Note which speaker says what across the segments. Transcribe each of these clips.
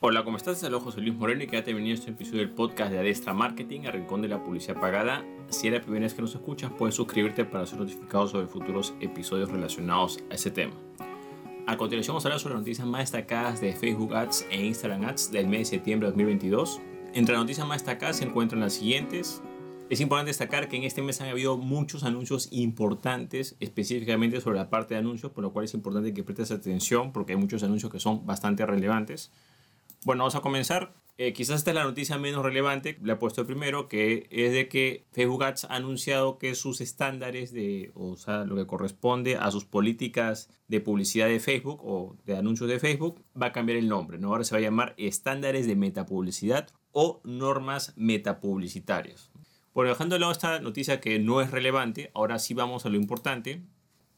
Speaker 1: Hola, ¿cómo estás? Saludos, José Luis Moreno y quédate bienvenido a este episodio del podcast de Adestra Marketing, el rincón de la publicidad pagada. Si es la primera vez que nos escuchas, puedes suscribirte para ser notificado sobre futuros episodios relacionados a ese tema. A continuación vamos a hablar sobre las noticias más destacadas de Facebook Ads e Instagram Ads del mes de septiembre de 2022. Entre las noticias más destacadas se encuentran las siguientes. Es importante destacar que en este mes han habido muchos anuncios importantes, específicamente sobre la parte de anuncios, por lo cual es importante que prestes atención porque hay muchos anuncios que son bastante relevantes. Bueno, vamos a comenzar. Eh, quizás esta es la noticia menos relevante, le he puesto primero, que es de que Facebook Ads ha anunciado que sus estándares de, o sea, lo que corresponde a sus políticas de publicidad de Facebook o de anuncios de Facebook, va a cambiar el nombre, ¿no? Ahora se va a llamar estándares de metapublicidad o normas metapublicitarias. Bueno, dejando de lado esta noticia que no es relevante, ahora sí vamos a lo importante.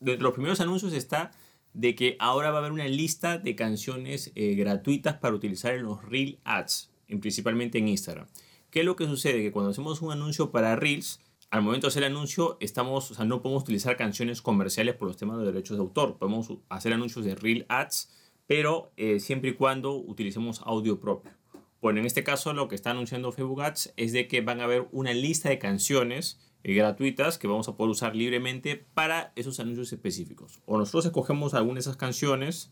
Speaker 1: De los primeros anuncios está de que ahora va a haber una lista de canciones eh, gratuitas para utilizar en los Reel Ads, principalmente en Instagram. ¿Qué es lo que sucede? Que cuando hacemos un anuncio para Reels, al momento de hacer el anuncio, estamos, o sea, no podemos utilizar canciones comerciales por los temas de derechos de autor. Podemos hacer anuncios de Reel Ads, pero eh, siempre y cuando utilicemos audio propio. Bueno, en este caso lo que está anunciando Facebook Ads es de que van a haber una lista de canciones eh, gratuitas que vamos a poder usar libremente para esos anuncios específicos. O nosotros escogemos alguna de esas canciones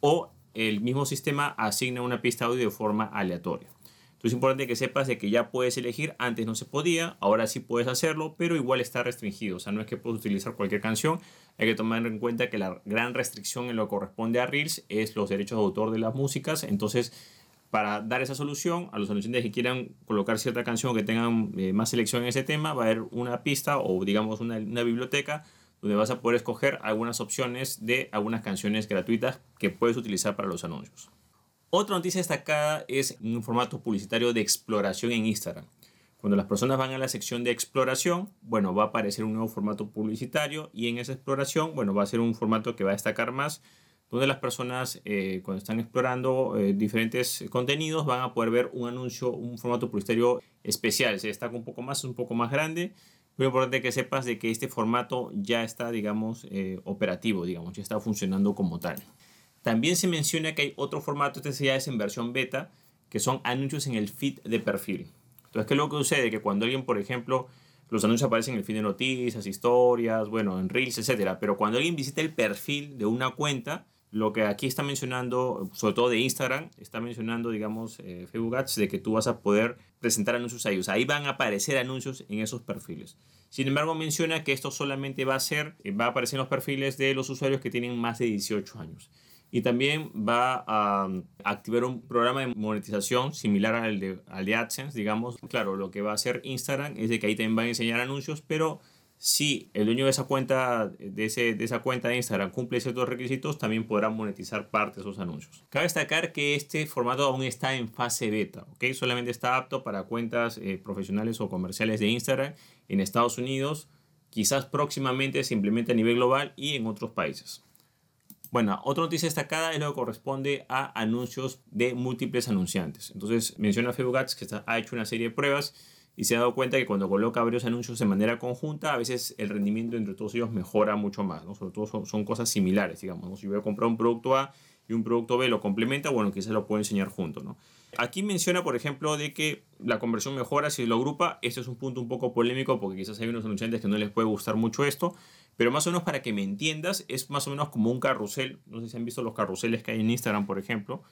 Speaker 1: o el mismo sistema asigna una pista audio de forma aleatoria. Entonces es importante que sepas de que ya puedes elegir, antes no se podía, ahora sí puedes hacerlo, pero igual está restringido, o sea, no es que puedes utilizar cualquier canción, hay que tomar en cuenta que la gran restricción en lo que corresponde a Reels es los derechos de autor de las músicas, entonces para dar esa solución a los anunciantes que quieran colocar cierta canción que tengan eh, más selección en ese tema, va a haber una pista o digamos una, una, biblioteca donde vas a poder escoger algunas opciones de algunas canciones gratuitas que puedes utilizar para los anuncios. Otra noticia destacada es un formato publicitario de exploración en Instagram. Cuando las personas van a la sección de exploración, bueno, va a aparecer un nuevo formato publicitario y en esa exploración, bueno, va a ser un formato que va a destacar más donde las personas eh, cuando están explorando eh, diferentes contenidos van a poder ver un anuncio, un formato publicitario especial. Se destaca un poco más, un poco más grande. Pero importante que sepas de que este formato ya está, digamos, eh, operativo, digamos, ya está funcionando como tal. También se menciona que hay otro formato, este ya es en versión beta, que son anuncios en el feed de perfil. Entonces, ¿qué es lo que sucede? Que cuando alguien, por ejemplo, los anuncios aparecen en el feed de noticias, historias, bueno, en Reels, etcétera. Pero cuando alguien visita el perfil de una cuenta, lo que aquí está mencionando, sobre todo de Instagram, está mencionando, digamos, eh, Facebook Ads, de que tú vas a poder presentar anuncios. O sea, ahí van a aparecer anuncios en esos perfiles. Sin embargo, menciona que esto solamente va a ser, eh, va a aparecer en los perfiles de los usuarios que tienen más de 18 años. Y también va a mm, activar un programa de monetización similar al de, al de AdSense, digamos. Claro, lo que va a hacer Instagram es de que ahí también van a enseñar anuncios, pero si el dueño de esa cuenta de, ese, de esa cuenta de Instagram cumple ciertos requisitos, también podrá monetizar parte de esos anuncios. Cabe destacar que este formato aún está en fase beta, ¿ok? Solamente está apto para cuentas eh, profesionales o comerciales de Instagram en Estados Unidos. Quizás próximamente se implemente a nivel global y en otros países. Bueno, otra noticia destacada es lo que corresponde a anuncios de múltiples anunciantes. Entonces menciona Facebook Ads que ha hecho una serie de pruebas y se ha dado cuenta que cuando coloca varios anuncios de manera conjunta, a veces el rendimiento entre todos ellos mejora mucho más, ¿no? Sobre todo son, cosas similares, digamos, Si voy a comprar un producto A y un producto B lo complementa, bueno, quizás lo puedo enseñar juntos, ¿no? Aquí menciona, por ejemplo, de que la conversión mejora si lo agrupa. Este es un punto un poco polémico porque quizás hay unos anunciantes que no les puede gustar mucho esto, pero más o menos para que me entiendas, es más o menos como un carrusel. No sé si han visto los carruseles que hay en Instagram, por ejemplo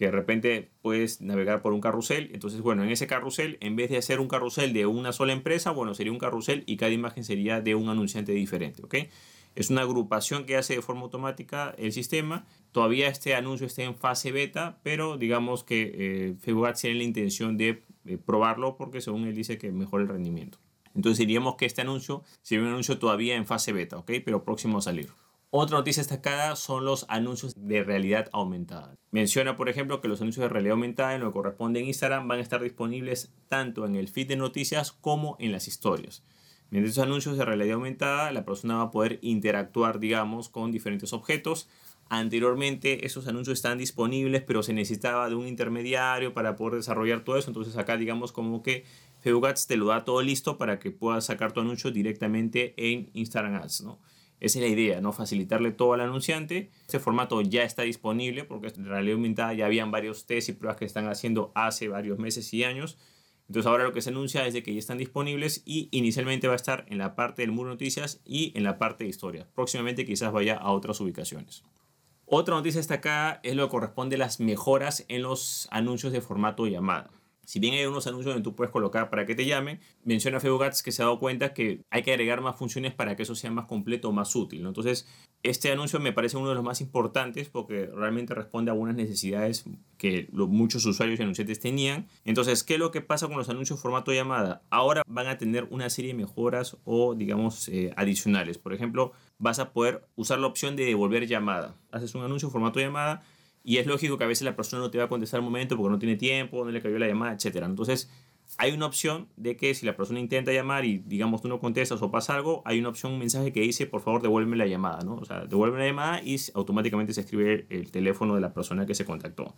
Speaker 1: que de repente puedes navegar por un carrusel. Entonces, bueno, en ese carrusel, en vez de hacer un carrusel de una sola empresa, bueno, sería un carrusel y cada imagen sería de un anunciante diferente, ¿ok? Es una agrupación que hace de forma automática el sistema. Todavía este anuncio está en fase beta, pero digamos que eh, Facebook tiene la intención de eh, probarlo porque según él dice que mejora el rendimiento. Entonces diríamos que este anuncio sería un anuncio todavía en fase beta, ¿ok? Pero próximo a salir. Otra noticia destacada son los anuncios de realidad aumentada. Menciona, por ejemplo, que los anuncios de realidad aumentada en lo que corresponde en Instagram van a estar disponibles tanto en el feed de noticias como en las historias. Mediante esos anuncios de realidad aumentada, la persona va a poder interactuar, digamos, con diferentes objetos. Anteriormente esos anuncios están disponibles, pero se necesitaba de un intermediario para poder desarrollar todo eso. Entonces acá, digamos, como que Facebook te lo da todo listo para que puedas sacar tu anuncio directamente en Instagram Ads, ¿no? Esa es la idea, ¿no? Facilitarle todo al anunciante. Este formato ya está disponible porque en realidad aumentada ya habían varios test y pruebas que están haciendo hace varios meses y años. Entonces ahora lo que se anuncia es de que ya están disponibles y inicialmente va a estar en la parte del muro de noticias y en la parte de historia. Próximamente quizás vaya a otras ubicaciones. Otra noticia destacada es lo que corresponde a las mejoras en los anuncios de formato llamada. Si bien hay unos anuncios donde tú puedes colocar para que te llamen, menciona Facebook Ads que se ha dado cuenta que hay que agregar más funciones para que eso sea más completo o más útil. Entonces, este anuncio me parece uno de los más importantes porque realmente responde a algunas necesidades que muchos usuarios y anunciantes tenían. Entonces, ¿qué es lo que pasa con los anuncios formato llamada? Ahora van a tener una serie de mejoras o, digamos, eh, adicionales. Por ejemplo, vas a poder usar la opción de devolver llamada. Haces un anuncio formato llamada y es lógico que a veces la persona no te va a contestar al momento porque no tiene tiempo, no le cayó la llamada, etc. Entonces, hay una opción de que si la persona intenta llamar y digamos tú no contestas o pasa algo, hay una opción, un mensaje que dice, por favor, devuélveme la llamada, ¿no? O sea, devuélveme la llamada y automáticamente se escribe el teléfono de la persona que se contactó.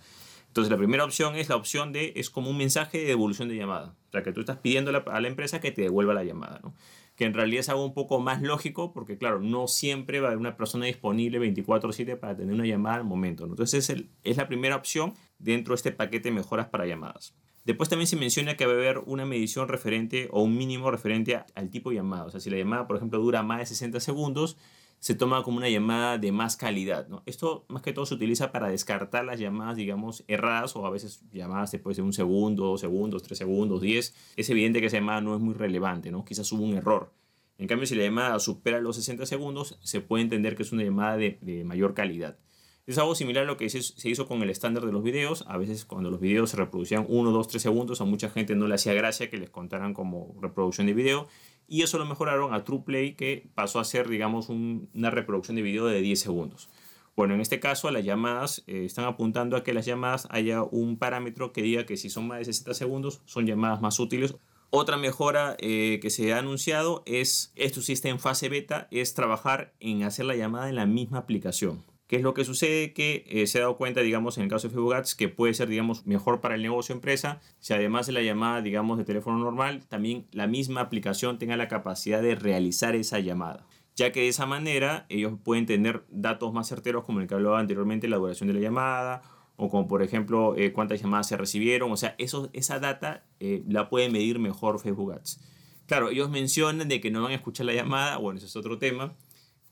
Speaker 1: Entonces, la primera opción es la opción de, es como un mensaje de devolución de llamada. O sea, que tú estás pidiendo a la empresa que te devuelva la llamada, ¿no? Que en realidad es algo un poco más lógico, porque claro, no siempre va a haber una persona disponible 24/7 para tener una llamada al momento. Entonces es, es la primera opción dentro de este paquete de mejoras para llamadas. Después también se menciona que va a haber una medición referente o un mínimo referente al tipo de llamada. O sea, si la llamada, por ejemplo, dura más de 60 segundos, se toma como una llamada de más calidad. ¿no? Esto más que todo se utiliza para descartar las llamadas, digamos, erradas o a veces llamadas después de un segundo, dos segundos, tres segundos, diez. Es evidente que esa llamada no es muy relevante, ¿no? quizás hubo un error. En cambio, si la llamada supera los 60 segundos, se puede entender que es una llamada de, de mayor calidad. Es algo similar a lo que se hizo con el estándar de los videos. A veces cuando los videos se reproducían 1, 2, 3 segundos, a mucha gente no le hacía gracia que les contaran como reproducción de video y eso lo mejoraron a TruePlay que pasó a ser, digamos, una reproducción de video de 10 segundos. Bueno, en este caso las llamadas eh, están apuntando a que las llamadas haya un parámetro que diga que si son más de 60 segundos son llamadas más útiles. Otra mejora eh, que se ha anunciado es, esto sí está en fase beta, es trabajar en hacer la llamada en la misma aplicación. ¿Qué es lo que sucede? Que eh, se ha dado cuenta, digamos, en el caso de Facebook Ads, que puede ser, digamos, mejor para el negocio empresa si además de la llamada, digamos, de teléfono normal, también la misma aplicación tenga la capacidad de realizar esa llamada. Ya que de esa manera ellos pueden tener datos más certeros, como el que hablaba anteriormente, la duración de la llamada, o como por ejemplo eh, cuántas llamadas se recibieron. O sea, eso, esa data eh, la puede medir mejor Facebook Ads. Claro, ellos mencionan de que no van a escuchar la llamada, bueno, ese es otro tema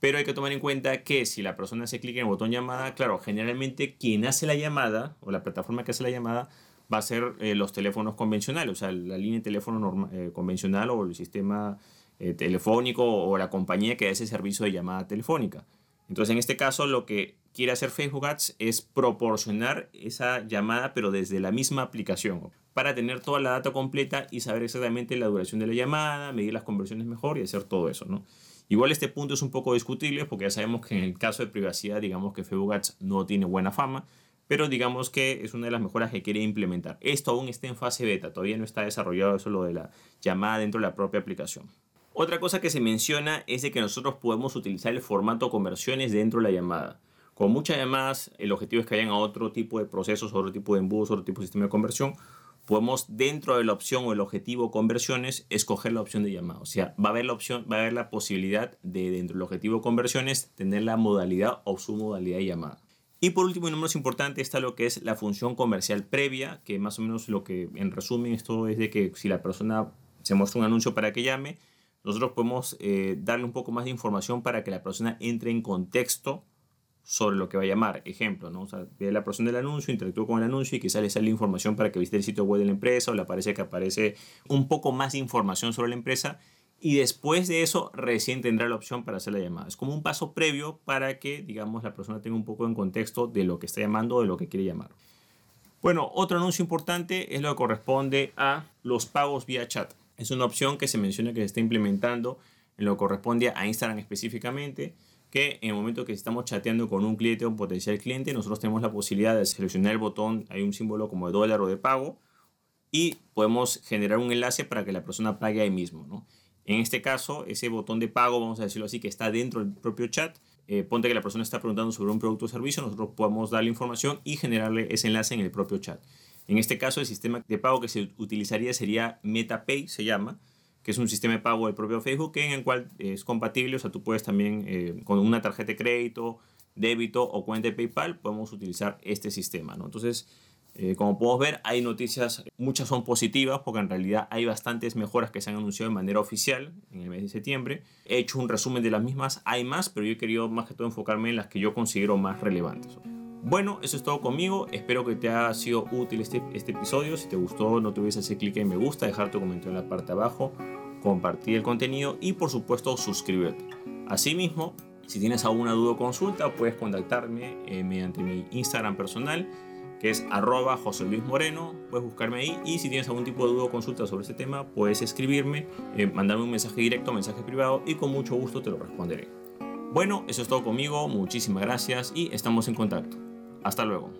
Speaker 1: pero hay que tomar en cuenta que si la persona hace clic en el botón llamada, claro, generalmente quien hace la llamada o la plataforma que hace la llamada va a ser eh, los teléfonos convencionales, o sea, la línea de teléfono eh, convencional o el sistema eh, telefónico o la compañía que hace servicio de llamada telefónica. Entonces, en este caso, lo que quiere hacer Facebook Ads es proporcionar esa llamada, pero desde la misma aplicación, para tener toda la data completa y saber exactamente la duración de la llamada, medir las conversiones mejor y hacer todo eso, ¿no? Igual este punto es un poco discutible porque ya sabemos que en el caso de privacidad, digamos que Facebook Ads no tiene buena fama, pero digamos que es una de las mejoras que quiere implementar. Esto aún está en fase beta, todavía no está desarrollado eso lo de la llamada dentro de la propia aplicación. Otra cosa que se menciona es de que nosotros podemos utilizar el formato conversiones dentro de la llamada. Con muchas llamadas, el objetivo es que vayan a otro tipo de procesos, otro tipo de embudos, otro tipo de sistema de conversión, podemos dentro de la opción o el objetivo conversiones escoger la opción de llamada. O sea, va a haber la opción, va a haber la posibilidad de dentro del objetivo conversiones tener la modalidad o su modalidad de llamada. Y por último y no menos importante está lo que es la función comercial previa, que más o menos lo que en resumen esto es de que si la persona se muestra un anuncio para que llame, nosotros podemos eh, darle un poco más de información para que la persona entre en contexto sobre lo que va a llamar. Ejemplo, ¿no? O sea, ve la persona del anuncio, interactúa con el anuncio y quizá le sale información para que visite el sitio web de la empresa o le aparece que aparece un poco más de información sobre la empresa y después de eso recién tendrá la opción para hacer la llamada. Es como un paso previo para que, digamos, la persona tenga un poco en contexto de lo que está llamando o de lo que quiere llamar. Bueno, otro anuncio importante es lo que corresponde a los pagos vía chat. Es una opción que se menciona que se está implementando en lo que corresponde a Instagram específicamente que en el momento que estamos chateando con un cliente o un potencial cliente, nosotros tenemos la posibilidad de seleccionar el botón, hay un símbolo como de dólar o de pago, y podemos generar un enlace para que la persona pague ahí mismo. ¿no? En este caso, ese botón de pago, vamos a decirlo así, que está dentro del propio chat, eh, ponte que la persona está preguntando sobre un producto o servicio, nosotros podemos darle información y generarle ese enlace en el propio chat. En este caso, el sistema de pago que se utilizaría sería MetaPay, se llama, que es un sistema de pago del propio Facebook en el cual es compatible, o sea, tú puedes también eh, con una tarjeta de crédito, débito o cuenta de PayPal, podemos utilizar este sistema, ¿no? Entonces, eh, como podemos ver, hay noticias, muchas son positivas porque en realidad hay bastantes mejoras que se han anunciado de manera oficial en el mes de septiembre. He hecho un resumen de las mismas, hay más, pero yo he querido más que todo enfocarme en las que yo considero más relevantes. Bueno, eso es todo conmigo. Espero que te haya sido útil este, este episodio. Si te gustó, no te olvides hacer clic en me gusta, dejar tu comentario en la parte de abajo, compartir el contenido y por supuesto suscribirte. Asimismo, si tienes alguna duda o consulta, puedes contactarme eh, mediante mi Instagram personal que es arroba José Luis Moreno, puedes buscarme ahí y si tienes algún tipo de duda o consulta sobre este tema, puedes escribirme, eh, mandarme un mensaje directo, mensaje privado y con mucho gusto te lo responderé. Bueno, eso es todo conmigo, muchísimas gracias y estamos en contacto. Hasta luego.